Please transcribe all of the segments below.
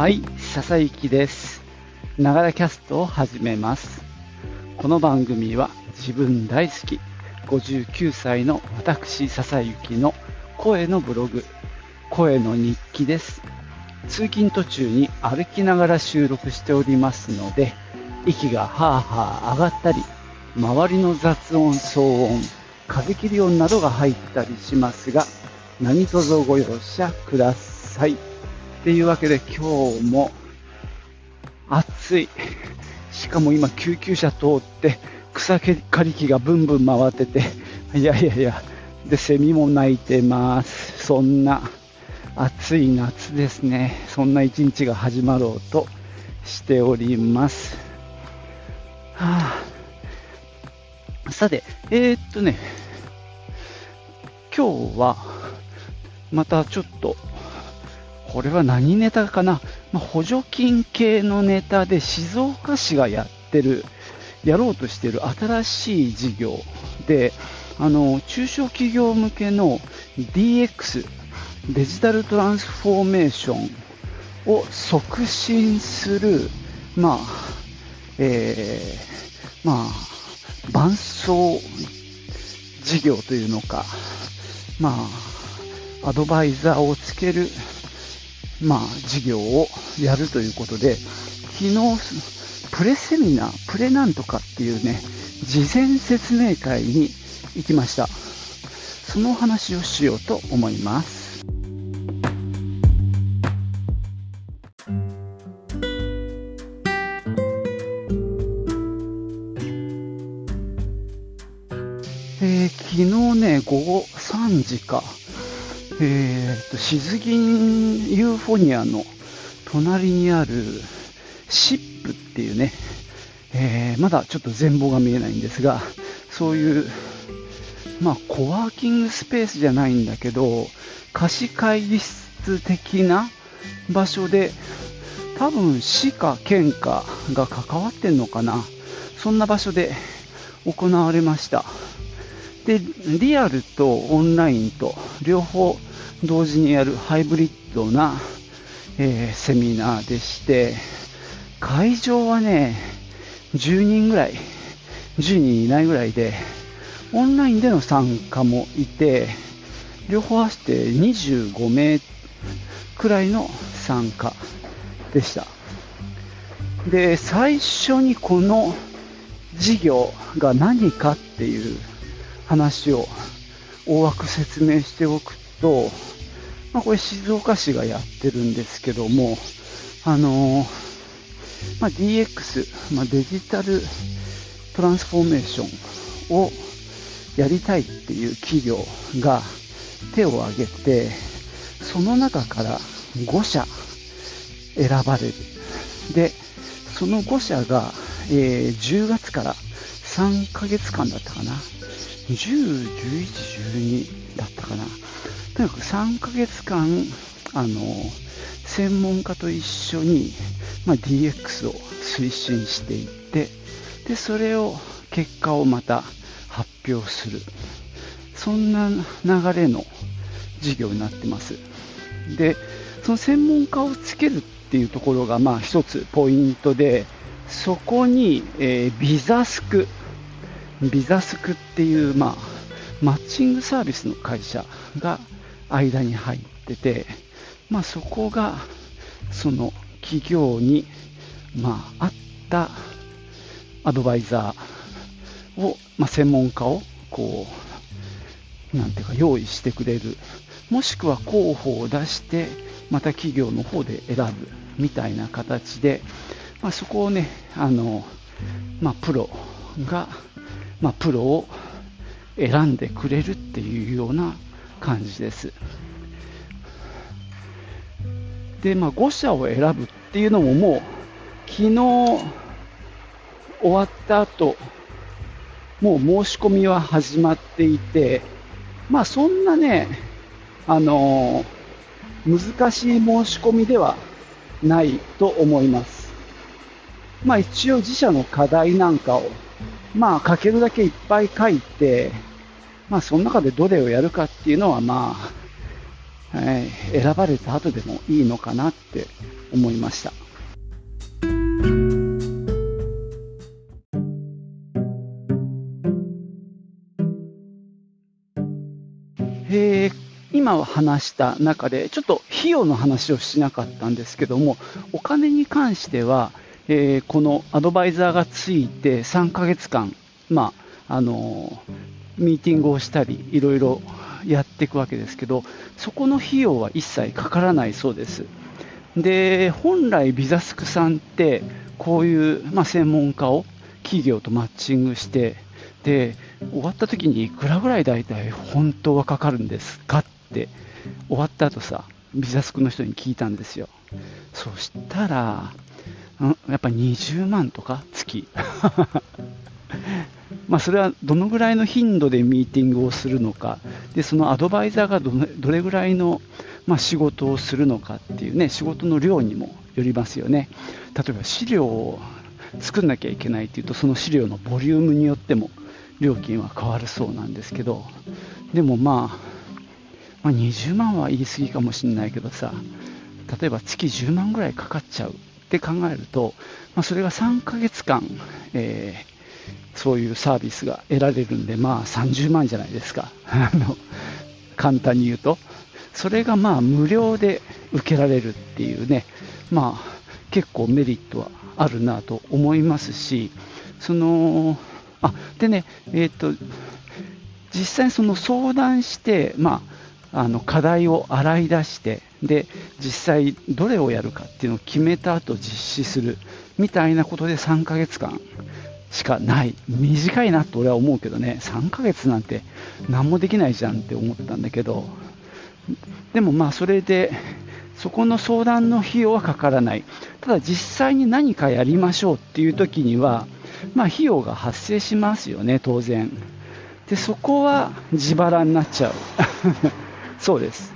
はい、笹幸です。ながらキャストを始めます。この番組は自分大好き59歳の私笹幸の声のブログ、声の日記です。通勤途中に歩きながら収録しておりますので、息がはあはあ上がったり、周りの雑音、騒音、風切り音などが入ったりしますが、何卒ご容赦ください。っていうわけで今日も暑い。しかも今救急車通って草刈り機がブンブン回ってて、いやいやいや、で、セミも鳴いてます。そんな暑い夏ですね。そんな一日が始まろうとしております。はあ、さて、えー、っとね、今日はまたちょっとこれは何ネタかな、まあ、補助金系のネタで静岡市がやってる、やろうとしてる新しい事業で、あの、中小企業向けの DX、デジタルトランスフォーメーションを促進する、まあ、えー、まあ、伴走事業というのか、まあ、アドバイザーをつけるまあ、事業をやるということで、昨日、プレセミナー、プレなんとかっていうね、事前説明会に行きました。その話をしようと思います。えー、昨日ね、午後3時か、えー、と、静銀ユーフォニアの隣にあるシップっていうね、えー、まだちょっと全貌が見えないんですが、そういう、まあ、コワーキングスペースじゃないんだけど、貸し会議室的な場所で、多分市か県かが関わってんのかな。そんな場所で行われました。で、リアルとオンラインと両方同時にやるハイブリッドな、えー、セミナーでして、会場はね、10人ぐらい、10人いないぐらいで、オンラインでの参加もいて、両方合わせて25名くらいの参加でした。で、最初にこの事業が何かっていう話を大枠説明しておくと、まあ、これ静岡市がやってるんですけども、あの、まあ、DX、まあ、デジタルトランスフォーメーションをやりたいっていう企業が手を挙げて、その中から5社選ばれる。で、その5社が、えー、10月から3ヶ月間だったかな。10、11、12だったかな。とにかく3ヶ月間、あの、専門家と一緒に、まあ、DX を推進していって、で、それを、結果をまた発表する。そんな流れの事業になってます。で、その専門家をつけるっていうところが、まあ、一つポイントで、そこに、えー、ビザスク、ビザスクっていう、まあ、マッチングサービスの会社が間に入ってて、まあ、そこがその企業に、まあ、合ったアドバイザーを、まあ、専門家をこうなんていうか用意してくれる。もしくは候補を出してまた企業の方で選ぶみたいな形で、まあ、そこをねあの、まあ、プロが、まあ、プロを選んでくれるっていうような感じです。で、まあ、5社を選ぶっていうのももう昨日終わった後、もう申し込みは始まっていて、まあそんなね、あのー、難しい申し込みではないと思います。まあ一応自社の課題なんかを、まあ書けるだけいっぱい書いて、まあその中でどれをやるかっていうのはまあ、えー、選ばれた後でもいいのかなって思いました。えー、今話した中で、ちょっと費用の話をしなかったんですけども、お金に関しては、えー、このアドバイザーがついて3ヶ月間、まああのミーティングをしたり、いろいろやっていくわけですけど、そこの費用は一切かからないそうです。で、本来ビザスクさんって、こういう、まあ、専門家を企業とマッチングして、で、終わった時にいくらぐらい大体本当はかかるんですかって終わった後さビザスクの人に聞いたんですよそしたらやっぱ20万とか？月。まそれはどのぐらいの頻度でミーティングをするのか？でそのアドバイザーがどれぐらいの、ま、仕事をするのかっていうね仕事の量にもよりますよね。例えば資料を作んなきゃいけないっていうとその資料のボリュームによっても料金は変わるそうなんですけど。でもまあまあ、20万は言い過ぎかもしれないけどさ、例えば月10万ぐらいかかっちゃう。って考えると、まあ、それが3ヶ月間、えー、そういうサービスが得られるんで、まあ30万じゃないですか。あの簡単に言うと。それがまあ無料で受けられるっていうね、まあ結構メリットはあるなと思いますし、その、あ、でね、えっ、と、実際その相談して、まあ、あの課題を洗い出してで実際どれをやるかっていうのを決めた後実施するみたいなことで3ヶ月間しかない。短いなと俺は思うけどね。3ヶ月なんて何もできないじゃんって思ったんだけど。でもまあそれでそこの相談の費用はかからない。ただ実際に何かやりましょうっていう時にはまあ費用が発生しますよね当然。でそこは自腹になっちゃう。そうです。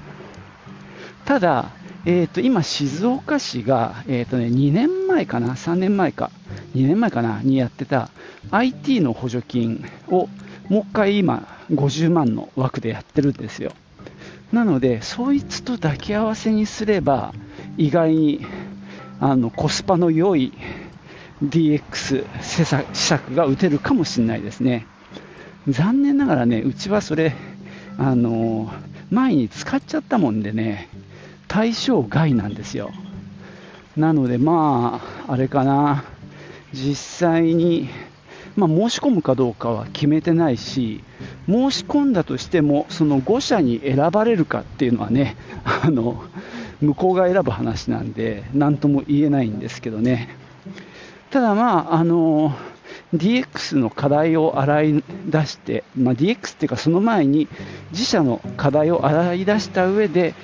ただ、えーと、今、静岡市が、えーとね、2年前かな、3年前か、2年前かな、にやってた IT の補助金をもう一回今、50万の枠でやってるんですよ。なので、そいつと抱き合わせにすれば、意外にあのコスパの良い DX 施策が打てるかもしれないですね。残念ながらね、うちはそれ、あの前に使っちゃったもんでね、対象外なんですよ。なので、まあ、あれかな、実際に、まあ、申し込むかどうかは決めてないし、申し込んだとしても、その5社に選ばれるかっていうのはね、あの向こうが選ぶ話なんで、なんとも言えないんですけどね。ただまあ、あの DX の課題を洗い出して、まあ、DX っていうかその前に自社の課題を洗い出した上で、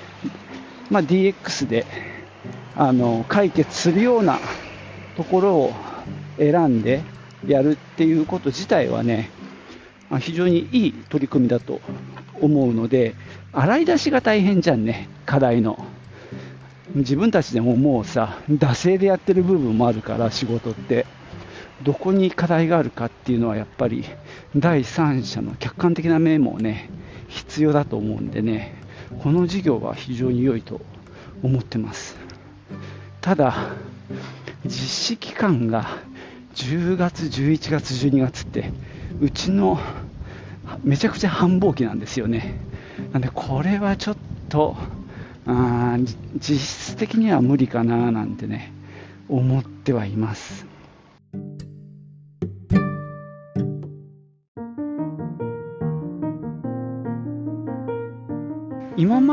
まあ、DX であの解決するようなところを選んでやるっていうこと自体はね非常にいい取り組みだと思うので洗い出しが大変じゃんね課題の。自分たちでももうさ惰性でやってる部分もあるから仕事って。どこに課題があるかっていうのはやっぱり第三者の客観的な面もね必要だと思うんでねこの事業は非常に良いと思ってます。ただ実施期間が10月11月12月ってうちのめちゃくちゃ繁忙期なんですよね。なんでこれはちょっとあ実質的には無理かななんてね思ってはいます。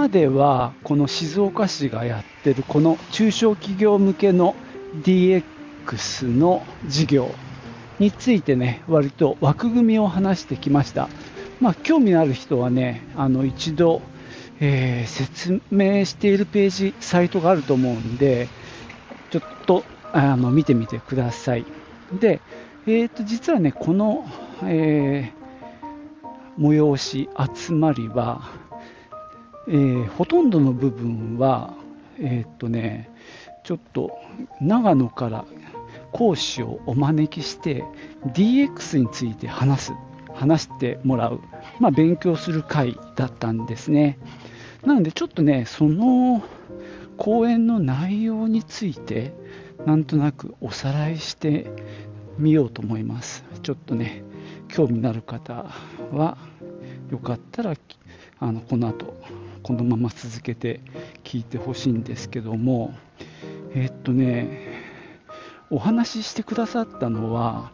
今ではこの静岡市がやってるこの中小企業向けの DX の事業についてね割と枠組みを話してきました、まあ、興味のある人はねあの一度、えー、説明しているページサイトがあると思うんでちょっとあの見てみてください。で、えー、と実はねこの、えー、催し集まりはえー、ほとんどの部分は、えー、っとね、ちょっと長野から講師をお招きして DX について話す、話してもらう、まあ、勉強する会だったんですね。なのでちょっとね、その講演の内容について、なんとなくおさらいしてみようと思います。ちょっとね、興味のある方は、よかったらあのこの後このまま続けて聞いてほしいんですけども、えっとね、お話ししてくださったのは、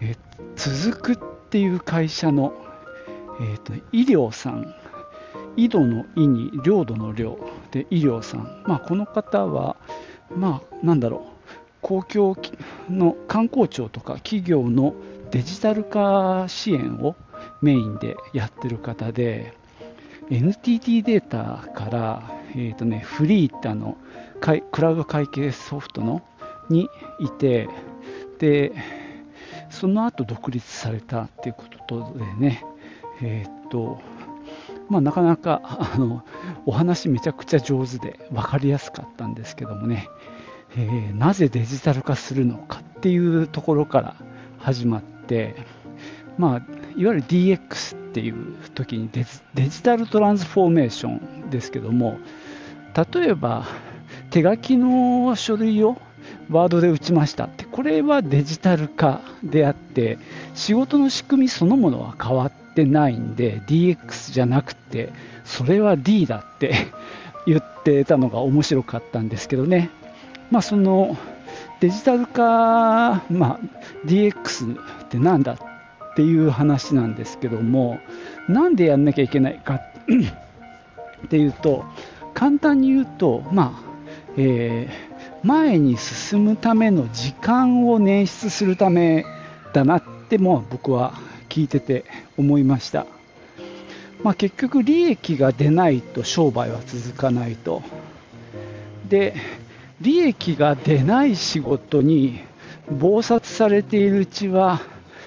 え続くっていう会社の、えっと、医療さん、井戸の井に領土の領で医療さん、まあ、この方は、まあ、なんだろう、公共の観光庁とか企業のデジタル化支援をメインでやってる方で、NTT データから、えーとね、フリーってあのクラウド会計ソフトのにいてでその後独立されたっていうことでね、えーとまあ、なかなかあのお話めちゃくちゃ上手で分かりやすかったんですけどもね、えー、なぜデジタル化するのかっていうところから始まって、まあ、いわゆる DX っていう時にデジタルトランスフォーメーションですけども例えば手書きの書類をワードで打ちましたってこれはデジタル化であって仕事の仕組みそのものは変わってないんで DX じゃなくてそれは D だって 言ってたのが面白かったんですけどね。まあそのデジタル化、まあ、DX ってなんだっっていう話なんですけどもなんでやんなきゃいけないか っていうと簡単に言うと、まあえー、前に進むための時間を捻出するためだなっても僕は聞いてて思いました、まあ、結局利益が出ないと商売は続かないと。で利益が出ない仕事に忙殺されているうちは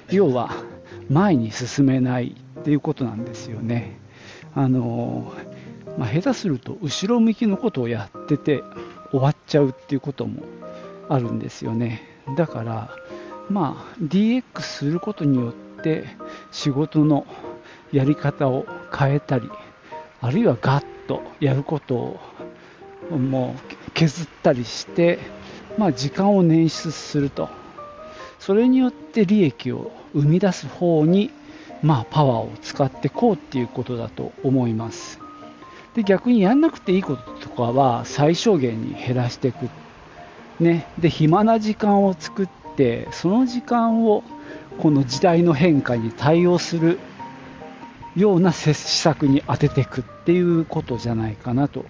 要は前に進めないっていうことなんですよね。あのまあ、下手すると後ろ向きのことをやってて終わっちゃうっていうこともあるんですよね。だから、まあ、DX することによって仕事のやり方を変えたり、あるいはガッとやることをもう削ったりして、まあ、時間を捻出すると。それによって利益を生み出す方に、まあ、パワーを使っていこうっていうことだと思います。で逆にやんなくていいこととかは最小限に減らしていく。ね、で暇な時間を作ってその時間をこの時代の変化に対応するような施策に当てていくっていうことじゃないかなと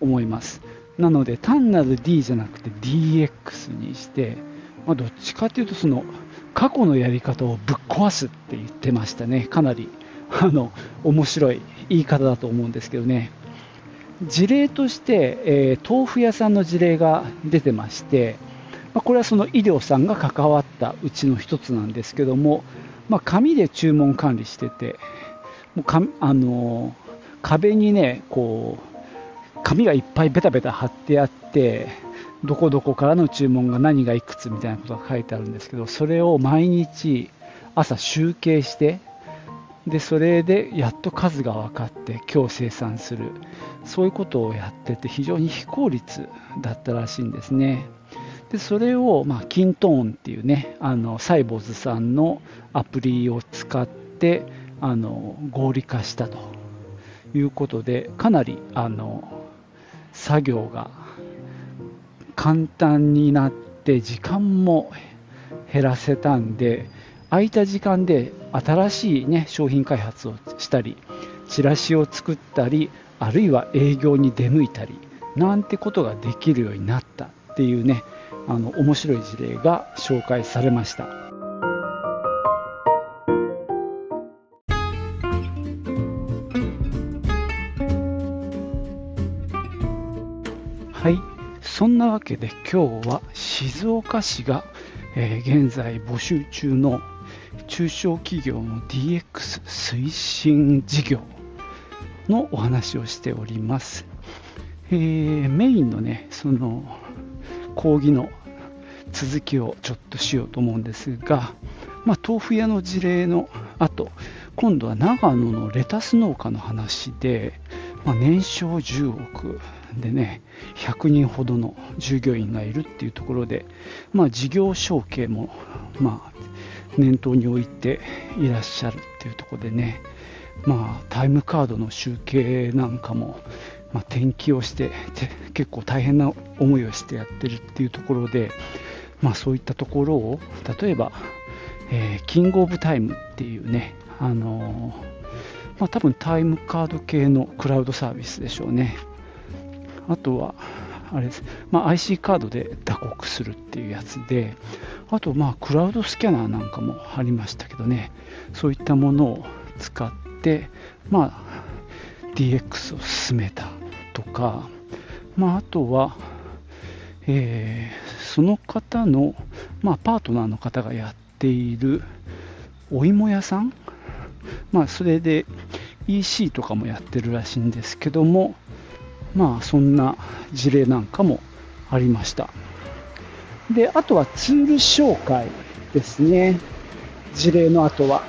思います。なので単なる D じゃなくて DX にして、まあ、どっちかというとその過去のやり方をぶっ壊すって言ってましたね。かなり、あの、面白い言い方だと思うんですけどね。事例として、えー、豆腐屋さんの事例が出てまして、まあ、これはその医療さんが関わったうちの一つなんですけども、まあ、紙で注文管理してて、もうかあの壁にね、こう、紙がいっぱいベタベタ貼ってあって、どこどこからの注文が何がいくつみたいなことが書いてあるんですけど、それを毎日朝集計して、で、それでやっと数が分かって今日生産する。そういうことをやってて非常に非効率だったらしいんですね。で、それを、まあ、キントーンっていうね、あの、サイボーズさんのアプリを使って、あの、合理化したということで、かなり、あの、作業が簡単になって時間も減らせたんで空いた時間で新しい、ね、商品開発をしたりチラシを作ったりあるいは営業に出向いたりなんてことができるようになったっていうねあの面白い事例が紹介されました。わけで今日は静岡市が、えー、現在募集中の中小企業の DX 推進事業のお話をしております。えー、メインのね、その講義の続きをちょっとしようと思うんですが、まあ、豆腐屋の事例の後、今度は長野のレタス農家の話で、まあ、年商10億でね、100人ほどの従業員がいるっていうところで、まあ、事業承継も、まあ、念頭に置いていらっしゃるっていうところでね、まあ、タイムカードの集計なんかも、まあ、転記をして結構大変な思いをしてやってるっていうところで、まあ、そういったところを例えば、えー、キングオブタイムっていうね、あのー、まあ、多分タイムカード系のクラウドサービスでしょうね。あとは、あれです、まあ、IC カードで打刻するっていうやつで、あと、まあ、クラウドスキャナーなんかもありましたけどね、そういったものを使って、まあ、DX を進めたとか、まあ、あとは、えー、その方の、まあ、パートナーの方がやっているお芋屋さん、まあ、それで EC とかもやってるらしいんですけども、まあ、そんな事例なんかもありました。で、あとはツール紹介ですね。事例の後は。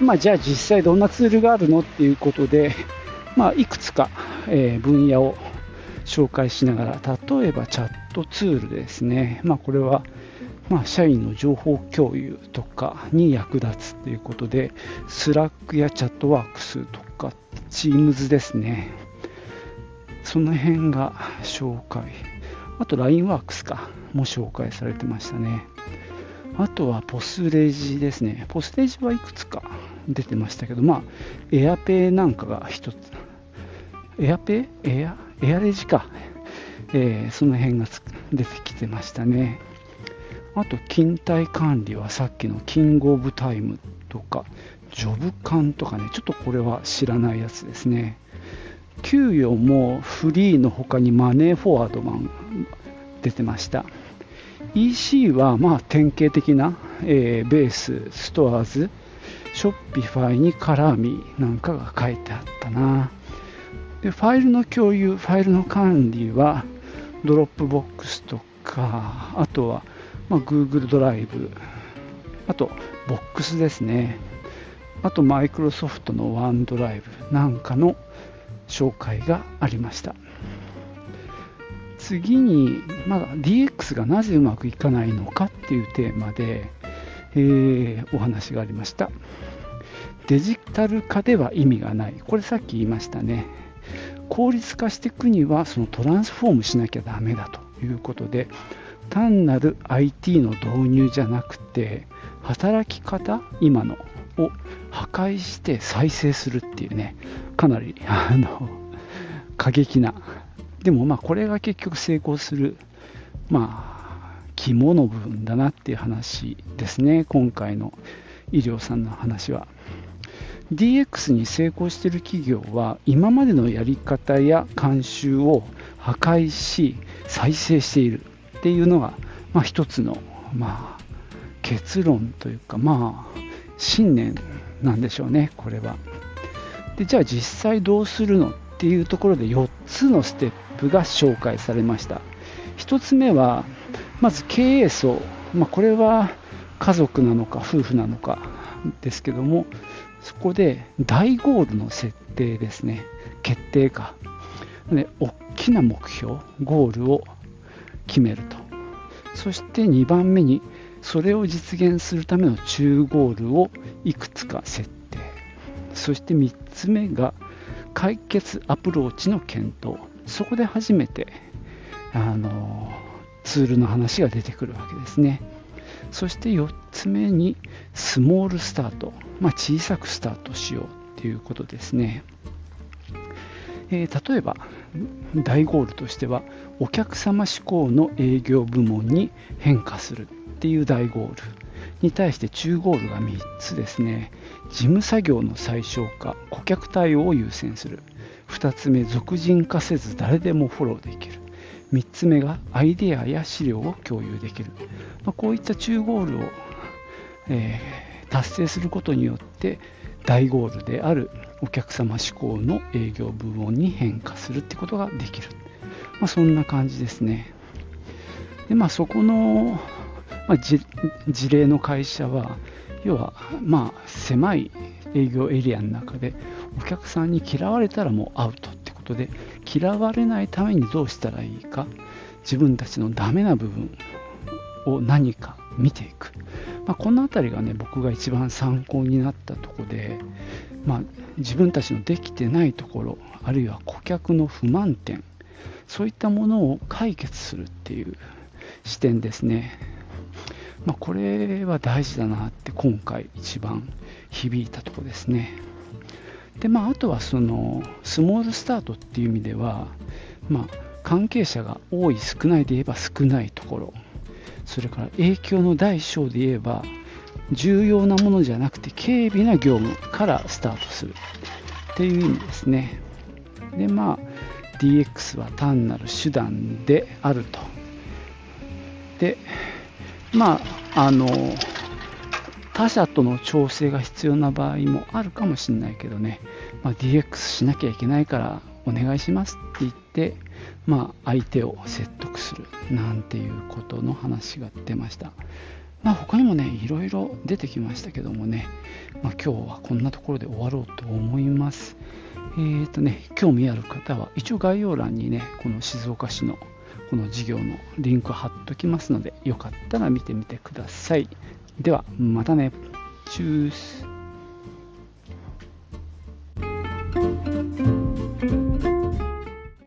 まあ、じゃあ実際どんなツールがあるのっていうことで、まあ、いくつか、えー、分野を紹介しながら、例えばチャットツールですね。まあ、これは、まあ、社員の情報共有とかに役立つということで、スラックやチャットワークスとか、チームズですね。その辺が紹介。あと LINEWORKS かも紹介されてましたね。あとはポスレジですね。ポスレジはいくつか出てましたけど、まあ、エアペイなんかが一つ。エアペイ？エア？エアレジか。えー、その辺が出てきてましたね。あと、勤怠管理はさっきのキングオブタイムとか、ジョブ感とかね、ちょっとこれは知らないやつですね。給与も freee の他にマネーフォワードなんか出てました。EC はまあ典型的な、えー、 BASE、STORES、Shopify にカラーミーなんかが書いてあったな。でファイルの共有ファイルの管理はドロップボックスとかあとは、まあ、Google ドライブあとボックスですね。あとマイクロソフトのワンドライブなんかの紹介がありました。次に、まあ、DX がなぜうまくいかないのかっていうテーマで、えー、お話がありました。デジタル化では意味がない。これさっき言いましたね。効率化していくにはそのトランスフォームしなきゃダメだということで単なる IT の導入じゃなくて働き方今のを破壊して再生するっていうねかなり あの過激な。でもまあこれが結局成功するまあ肝の部分だなっていう話ですね今回の医療さんの話は。DX に成功している企業は今までのやり方や慣習を破壊し再生しているっていうのが、まあ、一つの、まあ、結論というかまあ信念なんでしょうねこれは。でじゃあ実際どうするのっていうところで4つのステップが紹介されました。1つ目はまず経営層、まあ、これは家族なのか夫婦なのかですけどもそこで大ゴールの設定ですね。決定か。で大きな目標ゴールを決めると。そして2番目にそれを実現するための中ゴールをいくつか設定。そして3つ目が解決アプローチの検討。そこで初めてあのツールの話が出てくるわけですね。そして4つ目にスモールスタート、まあ、小さくスタートしようということですね、えー、例えば大ゴールとしてはお客様志向の営業部門に変化する。っていう大ゴールに対して中ゴールが3つですね。事務作業の最小化顧客対応を優先する。2つ目俗人化せず誰でもフォローできる。3つ目がアイデアや資料を共有できる、まあ、こういった中ゴールを、えー、達成することによって大ゴールであるお客様志向の営業部門に変化するってことができる、まあ、そんな感じですね。でまあそこの、まあ、事例の会社は要はまあ狭い営業エリアの中でお客さんに嫌われたらもうアウトってことで嫌われないためにどうしたらいいか自分たちのダメな部分を何か見ていく、まあ、この辺りがね僕が一番参考になったとこで、まあ、自分たちのできてないところあるいは顧客の不満点そういったものを解決するっていう視点ですね、まあ、これは大事だなって今回一番響いたとこですね。でまあ、あとはそのスモールスタートっていう意味では、まあ、関係者が多い少ないで言えば少ないところ。それから影響の大小で言えば重要なものじゃなくて軽微な業務からスタートする。っていう意味ですね。でまあ DX は単なる手段であると。でまああの他者との調整が必要な場合もあるかもしれないけどね、まあ、DX しなきゃいけないからお願いしますって言って、まあ、相手を説得するなんていうことの話が出ました。まあ、他にもね、いろいろ出てきましたけどもね、まあ、今日はこんなところで終わろうと思います。えーとね、興味ある方は、一応概要欄にね、この静岡市のこの授業のリンク貼っときますので、よかったら見てみてください。では、またね。チュース。